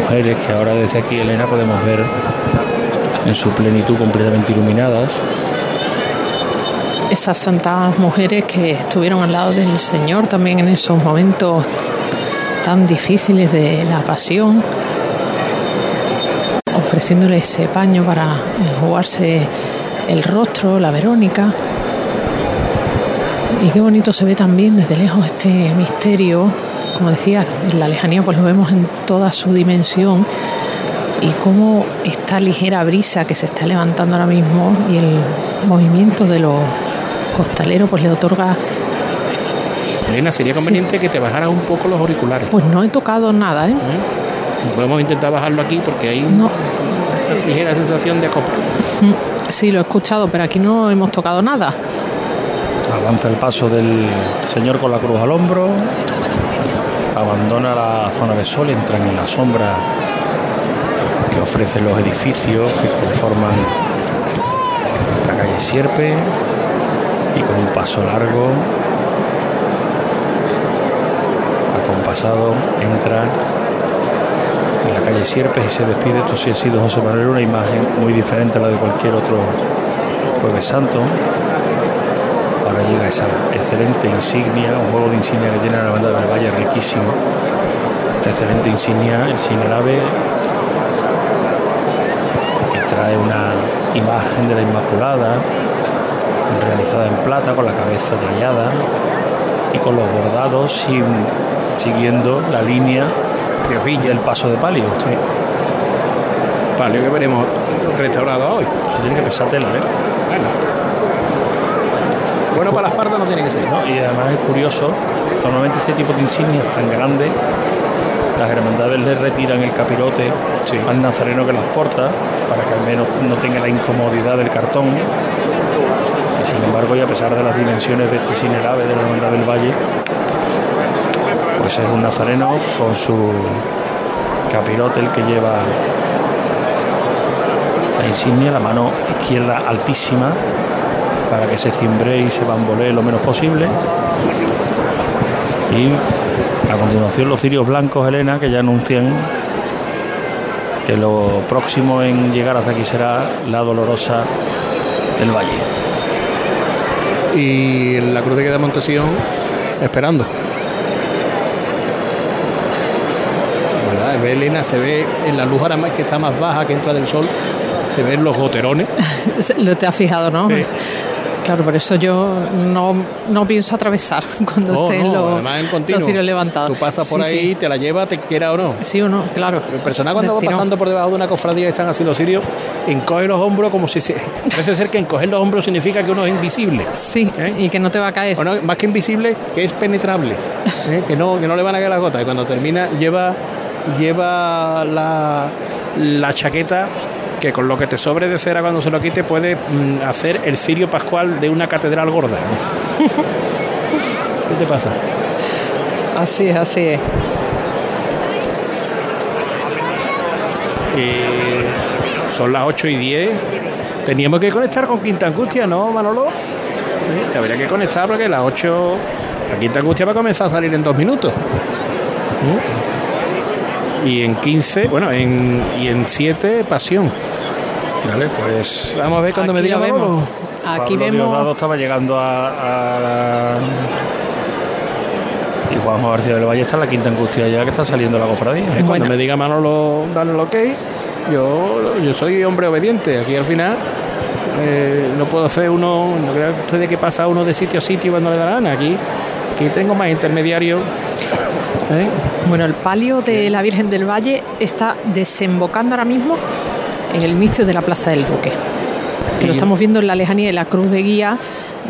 mujeres que ahora desde aquí, Elena, podemos ver en su plenitud completamente iluminadas. Esas santas mujeres que estuvieron al lado del Señor también en esos momentos tan difíciles de la pasión, ofreciéndole ese paño para enjugarse el rostro, la Verónica. Y qué bonito se ve también desde lejos este misterio. Como decías, en la lejanía pues lo vemos en toda su dimensión y cómo esta ligera brisa que se está levantando ahora mismo y el movimiento de los costalero pues le otorga Elena, sería conveniente que te bajaras un poco los auriculares. pues no he tocado nada ¿eh? Podemos intentar bajarlo aquí porque hay No. Ligera sensación de acoplo. Mm, sí lo he escuchado pero aquí no hemos tocado nada Avanza el paso del señor con la cruz al hombro. Abandona la zona de sol, entran en la sombra que ofrecen los edificios que conforman la calle Sierpe y con un paso largo, acompasado, entra calle Sierpes y se despide. Esto sí ha sido José Manuel, una imagen muy diferente a la de cualquier otro Jueves Santo. Ahora llega esa excelente insignia, un juego de insignia que tiene la banda del Valle riquísimo. Esta excelente insignia, el Sinelave, que trae una imagen de la Inmaculada, realizada en plata, con la cabeza tallada y con los bordados siguiendo la línea el paso de palio. Palio que veremos restaurado hoy. Eso tiene que pesar tela, ¿eh? Bueno, para las pardas no tiene que ser. ¿no? Y además es curioso, normalmente este tipo de insignias tan grandes, las hermandades le retiran el capirote al nazareno que las porta, para que al menos no tenga la incomodidad del cartón. Y sin embargo, y a pesar de las dimensiones de este Sinerave de la Hermandad del Valle, pues es un nazareno con su capirote el que lleva la insignia, la mano izquierda altísima, para que se cimbre y se bambolee lo menos posible. Y a continuación los cirios blancos, Elena, que ya anuncian que lo próximo en llegar hasta aquí será la dolorosa del Valle. Y la cruz de de Montesión esperando. ¿Verdad? Ve Elena, se ve en la luz ahora más que está más baja que entra del sol, se ven los goterones. lo te has fijado ¿no? Sí. claro por eso yo no, no pienso atravesar cuando No, estén no, los, los cirios levantados Tú pasas por Sí, ahí, sí. te la lleva, te quiera o no. Sí o no, claro. El personal cuando Del va pasando por debajo de una cofradía y están así los sirios, encoge los hombros como si se... Parece ser que encoger los hombros significa que uno es invisible. Sí, y que no te va a caer. O no, más que invisible, que es penetrable. ¿eh? Que, no, que no le van a caer las gotas. Y cuando termina, lleva, lleva la, la chaqueta que con lo que te sobre de cera cuando se lo quite puede mm, hacer el cirio pascual de una catedral gorda. ¿Qué te pasa? Así es, así es. Eh, son las 8 y 10. Teníamos que conectar con Quinta Angustia, ¿no, Manolo? Sí, te habría que conectar porque las 8. La Quinta Angustia va a comenzar a salir en dos minutos. ¿Mm? Y en 15, bueno, en, y en 7, Pasión. Vale, pues. Vamos a ver cuando me diga lo vemos. Aquí Pablo vemos- Diosdado estaba llegando a, a la- Y Juanjo García del Valle está en la quinta angustia ya que está saliendo la cofradía. Eh, Cuando me diga Manolo, dale el ok, yo, yo soy hombre obediente. Aquí al final eh, no puedo hacer uno, no creo que usted de que pasa uno de sitio a sitio cuando le da la gana. Aquí, aquí tengo más intermediarios. ¿Eh? Bueno, el palio de la Virgen del Valle está desembocando ahora mismo en el inicio de la Plaza del Duque. Que lo estamos viendo en la lejanía de la cruz de guía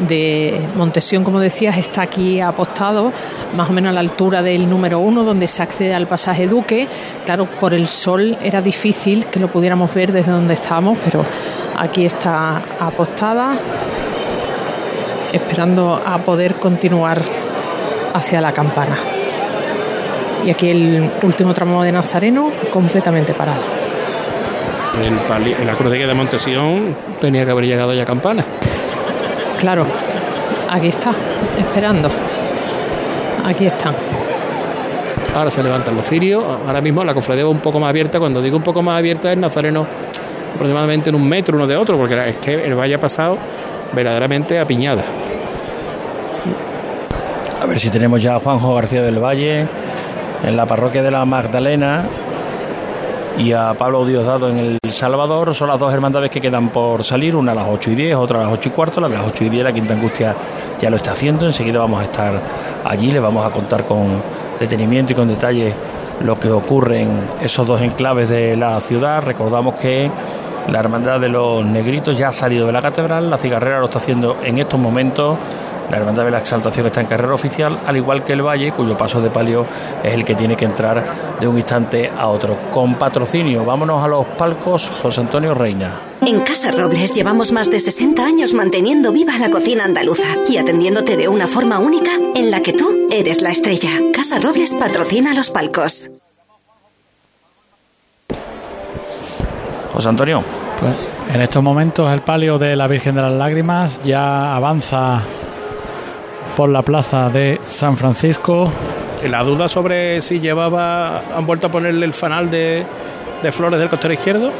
de Montesión, como decías, está aquí apostado, más o menos a la altura del número uno, donde se accede al pasaje Duque. Claro, por el sol era difícil que lo pudiéramos ver desde donde estábamos, pero aquí está apostada, esperando a poder continuar hacia la campana. Y aquí el último tramo de Nazareno completamente parado. El pali- en la cruz de guía de Montesión tenía que haber llegado ya a campana. Claro, aquí está, esperando. Aquí están. Ahora se levantan los cirios. Ahora mismo la cofradía va un poco más abierta. Cuando digo un poco más abierta, es Nazareno aproximadamente en un metro uno de otro, porque es que el valle ha pasado verdaderamente apiñada. A ver si tenemos ya a Juanjo García del Valle en la parroquia de la Magdalena y a Pablo Diosdado en el Salvador. Son las dos hermandades que quedan por salir, una a las 8 y 10, otra a las 8 y cuarto. La de las 8 y 10, la Quinta Angustia ya lo está haciendo. Enseguida vamos a estar allí, le vamos a contar con detenimiento y con detalle lo que ocurre en esos dos enclaves de la ciudad. Recordamos que La hermandad de los negritos ya ha salido de la catedral, la cigarrera lo está haciendo en estos momentos. La Hermandad de la Exaltación está en carrera oficial, al igual que el Valle, cuyo paso de palio es el que tiene que entrar de un instante a otro. Con patrocinio, vámonos a los palcos, José Antonio Reina. En Casa Robles llevamos más de 60 años manteniendo viva la cocina andaluza y atendiéndote de una forma única en la que tú eres la estrella. Casa Robles patrocina los palcos. José Antonio. Pues, en estos momentos el palio de la Virgen de las Lágrimas ya avanza por la plaza de San Francisco. La duda sobre si llevaba, han vuelto a ponerle el fanal de, de flores del costero izquierdo.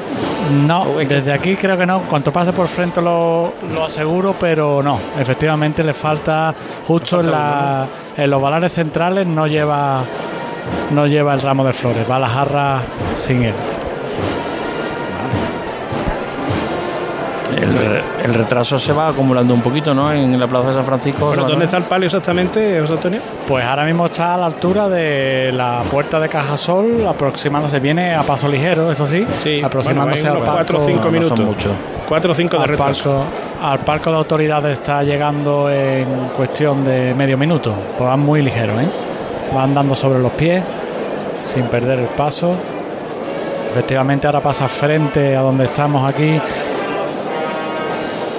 No, desde aquí creo que no. Cuanto pase por frente lo, lo aseguro, pero no. Efectivamente le falta justo en, la, en los valares centrales no lleva no lleva el ramo de flores, va a la jarra sin él. El, el retraso se va acumulando un poquito, ¿no? En la plaza de San Francisco. ¿Pero dónde está el palio exactamente, José Antonio? Pues ahora mismo está a la altura de la puerta de Cajasol, aproximándose, viene a paso ligero, eso sí, Sí, aproximándose bueno, al hay unos palco. cuatro o cinco No, no minutos. son muchos. Cuatro o cinco de al retraso. palco, al palco de autoridades está llegando en cuestión de medio minuto. Pues van muy ligeros, ¿eh? Van dando sobre los pies sin perder el paso. Efectivamente ahora pasa frente a donde estamos aquí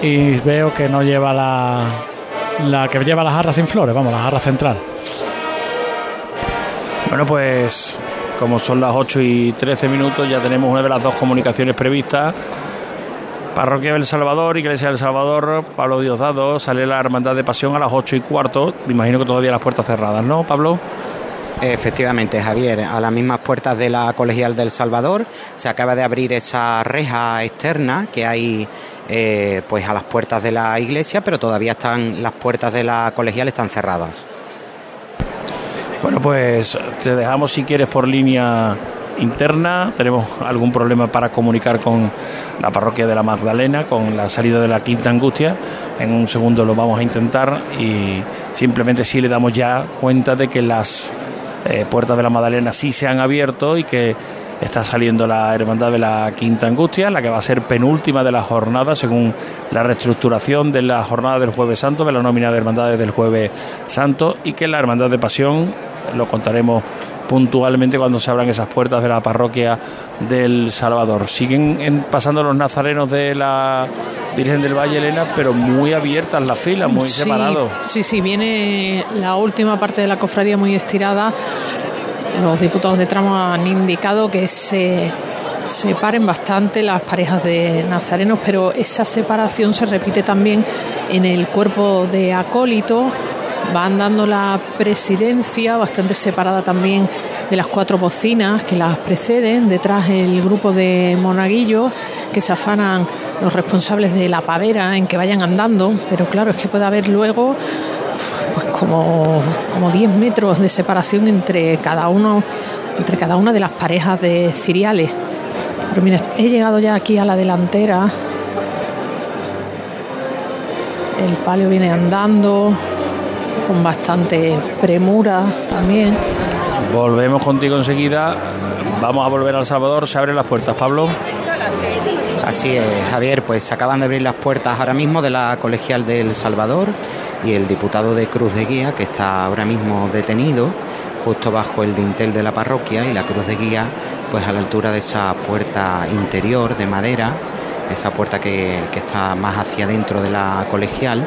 y veo que no lleva la la que lleva la jarra sin flores, vamos, la jarra central. Bueno, pues como son las 8 y 13 minutos, ya tenemos una de las dos comunicaciones previstas. Parroquia del Salvador, Iglesia del Salvador, Pablo Diosdado, sale la Hermandad de Pasión a las 8 y cuarto. Me imagino que todavía las puertas cerradas, ¿no, Pablo? Efectivamente, Javier, a las mismas puertas de la Colegial del Salvador se acaba de abrir esa reja externa que hay eh, pues a las puertas de la iglesia, pero todavía están las puertas de la colegial están cerradas. Bueno, pues te dejamos si quieres por línea interna. Tenemos algún problema para comunicar con la parroquia de la Magdalena, con la salida de la Quinta Angustia. En un segundo lo vamos a intentar y simplemente sí le damos ya cuenta de que las eh, puertas de la Magdalena sí se han abierto y que está saliendo la Hermandad de la Quinta Angustia, la que va a ser penúltima de la jornada según la reestructuración de la jornada del Jueves Santo, de la nómina de hermandades del Jueves Santo y que la Hermandad de Pasión, lo contaremos puntualmente cuando se abran esas puertas de la parroquia del Salvador. Siguen en- pasando los nazarenos de la Virgen del Valle Elena, pero muy abiertas las filas, muy Sí, separados. Sí, sí, viene la última parte de la cofradía muy estirada. Los diputados de tramo han indicado que se separen bastante las parejas de nazarenos, pero esa separación se repite también en el cuerpo de acólito. Van dando la presidencia bastante separada también de las cuatro bocinas que las preceden. Detrás el grupo de monaguillos que se afanan los responsables de la pavera en que vayan andando, pero claro, es que puede haber luego pues como, como 10 metros de separación entre cada uno entre cada una de las parejas de ciriales. Pero mira, he llegado ya aquí a la delantera. El palio viene andando con bastante premura también. Volvemos contigo enseguida. Vamos a volver al Salvador. Se abren las puertas, Pablo. Así es, Javier, pues se acaban de abrir las puertas ahora mismo de la colegial del Salvador y el diputado de Cruz de Guía, que está ahora mismo detenido justo bajo el dintel de la parroquia y la cruz de guía, pues a la altura de esa puerta interior de madera, esa puerta que, que está más hacia adentro de la colegial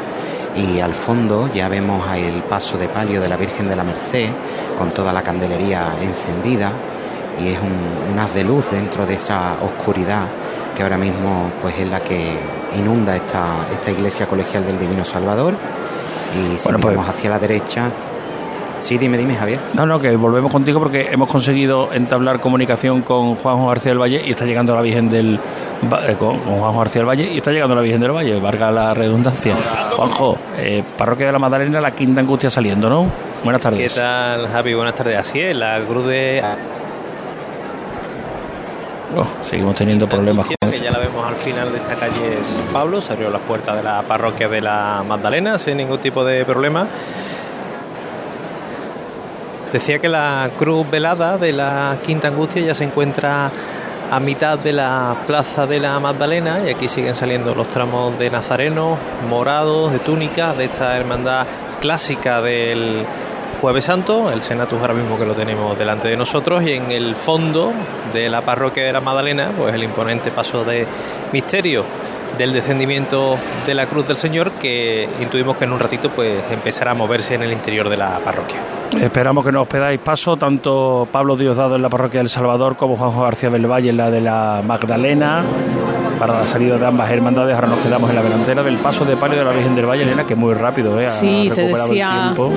y al fondo ya vemos el paso de palio de la Virgen de la Merced con toda la candelería encendida y es un, un haz de luz dentro de esa oscuridad que ahora mismo pues es la que inunda esta, esta iglesia colegial del Divino Salvador y si Bueno, pues- hacia la derecha sí dime dime Javier No, no, que volvemos contigo porque hemos conseguido entablar comunicación con Juanjo García del Valle y está llegando la Virgen del eh, con, con Juanjo García del Valle y está llegando la Virgen del Valle, valga la redundancia. Juanjo, eh, parroquia de la Magdalena, la quinta angustia saliendo, ¿no? Buenas ¿Qué tardes. tal, Javi? Buenas tardes. Así es, la cruz de Oh, seguimos teniendo problemas con que eso. ya la vemos al final de esta calle es Pablo, se abrió las puertas de la parroquia de la Magdalena sin ningún tipo de problema. Decía que la cruz velada de la Quinta Angustia ya se encuentra a mitad de la plaza de la Magdalena y aquí siguen saliendo los tramos de nazarenos, morados, de túnicas, de esta hermandad clásica del Jueves Santo, el Senatus ahora mismo que lo tenemos delante de nosotros y en el fondo de la parroquia de la Magdalena, pues el imponente paso de misterio del descendimiento de la cruz del Señor que intuimos que en un ratito pues empezará a moverse en el interior de la parroquia. Esperamos que nos pedáis paso, tanto Pablo Diosdado en la parroquia del Salvador como Juanjo García del Valle en la de la Magdalena. Para la salida de ambas hermandades, ahora nos quedamos en la delantera del paso de palio de la Virgen del Valle, Elena, que muy rápido, ¿eh? Ha Sí, te el tiempo.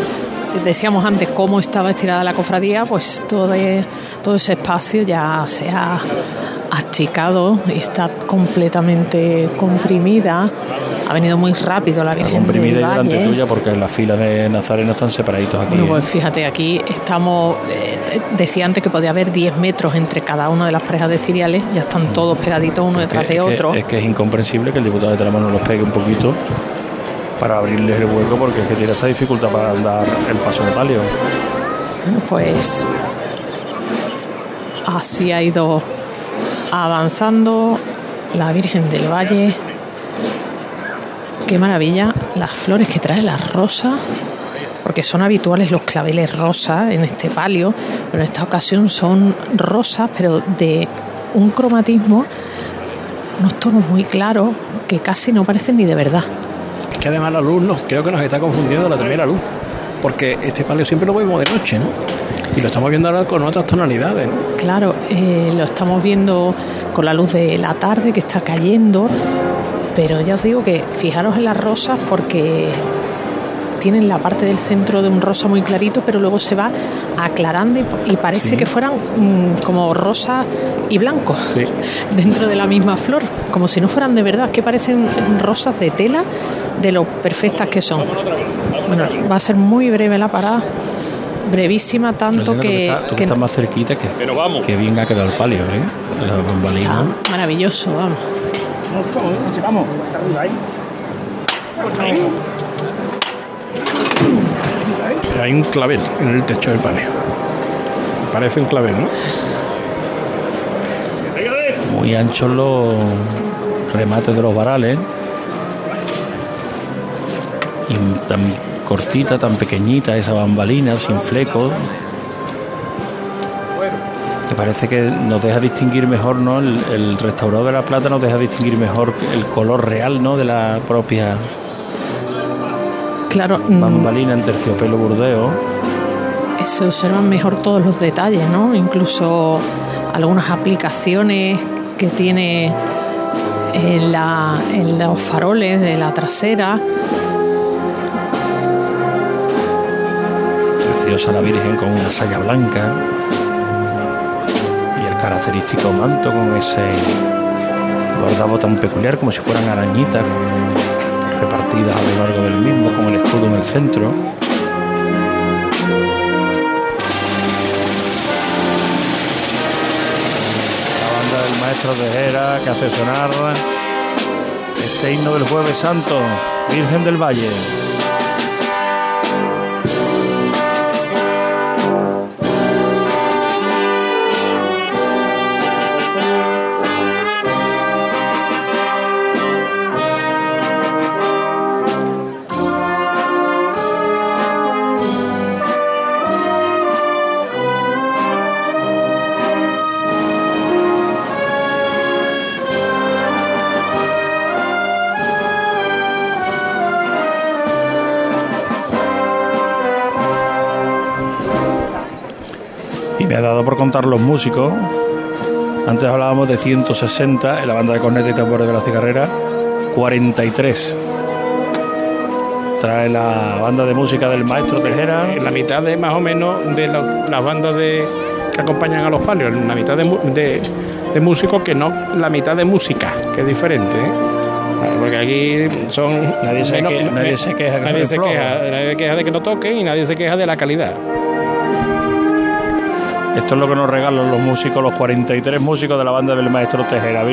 Decíamos antes cómo estaba estirada la cofradía, pues todo, e- todo ese espacio ya se ha achicado y está completamente comprimida. Ha venido muy rápido la Virgen comprimida y delante Valle. tuya porque las filas de Nazareno están separaditos aquí. Bueno, ¿eh? pues fíjate, aquí estamos, eh, decía antes que podía haber 10 metros entre cada una de las parejas de ciriales, ya están todos pegaditos uno detrás que, de que- otro. es que es incomprensible que el diputado de Telamón los pegue un poquito para abrirles el hueco porque es que tiene esta dificultad para dar el paso de palio. Pues así ha ido avanzando la Virgen del Valle. Qué maravilla las flores que trae la rosa, porque son habituales los claveles rosas en este palio, pero en esta ocasión son rosas, pero de un cromatismo, unos tonos muy claros que casi no parecen ni de verdad. Que además la luz nos, creo que nos está confundiendo la también la luz. Porque este palio siempre lo vemos de noche, ¿no? Y lo estamos viendo ahora con otras tonalidades. Claro, eh, lo estamos viendo con la luz de la tarde que está cayendo, pero ya os digo que fijaros en las rosas porque tienen la parte del centro de un rosa muy clarito, pero luego se va aclarando y, y parece Sí. que fueran mm, como rosa y blanco dentro de la misma flor, como si no fueran de verdad, que parecen rosas de tela de lo perfectas que son. Bueno, va a ser muy breve la parada, brevísima, tanto que, que estás más cerquita que, que bien ha quedado el palio, ¿eh? La bambalina. Está maravilloso, vamos. Vamos, Hay un clavel en el techo del palio. Parece un clavel, ¿no? Muy anchos los remates de los varales. Y tan cortita, tan pequeñita esa bambalina, sin flecos. Que parece que nos deja distinguir mejor, ¿no? El, el restaurador de la plata nos deja distinguir mejor el color real, ¿no? De la propia Claro, mm, bambalina en terciopelo burdeo. se observan mejor todos los detalles, ¿no? Incluso algunas aplicaciones que tiene en, la- en los faroles de la trasera. Preciosa la Virgen con una saya blanca. Y el característico manto con ese bordado tan peculiar como si fueran arañitas repartidas a lo largo del mismo, con el escudo en el centro. La banda del maestro Tejera que hace sonar este himno del Jueves Santo, Virgen del Valle. Contar los músicos. Antes hablábamos de 160 en la banda de corneta y tambores de la cigarrera, 43. Trae la banda de música del maestro Tejera. En la mitad de más o menos de lo- las bandas de, que acompañan a los palios, la mitad de, de, de músicos que no la mitad de música, que es diferente. ¿eh? Porque aquí son. Nadie se que- nadie se queja que nadie se flojo. queja, nadie se queja de que no toquen y nadie se queja de la calidad. Esto es lo que nos regalan los músicos, los 43 músicos de la banda del maestro Tejera.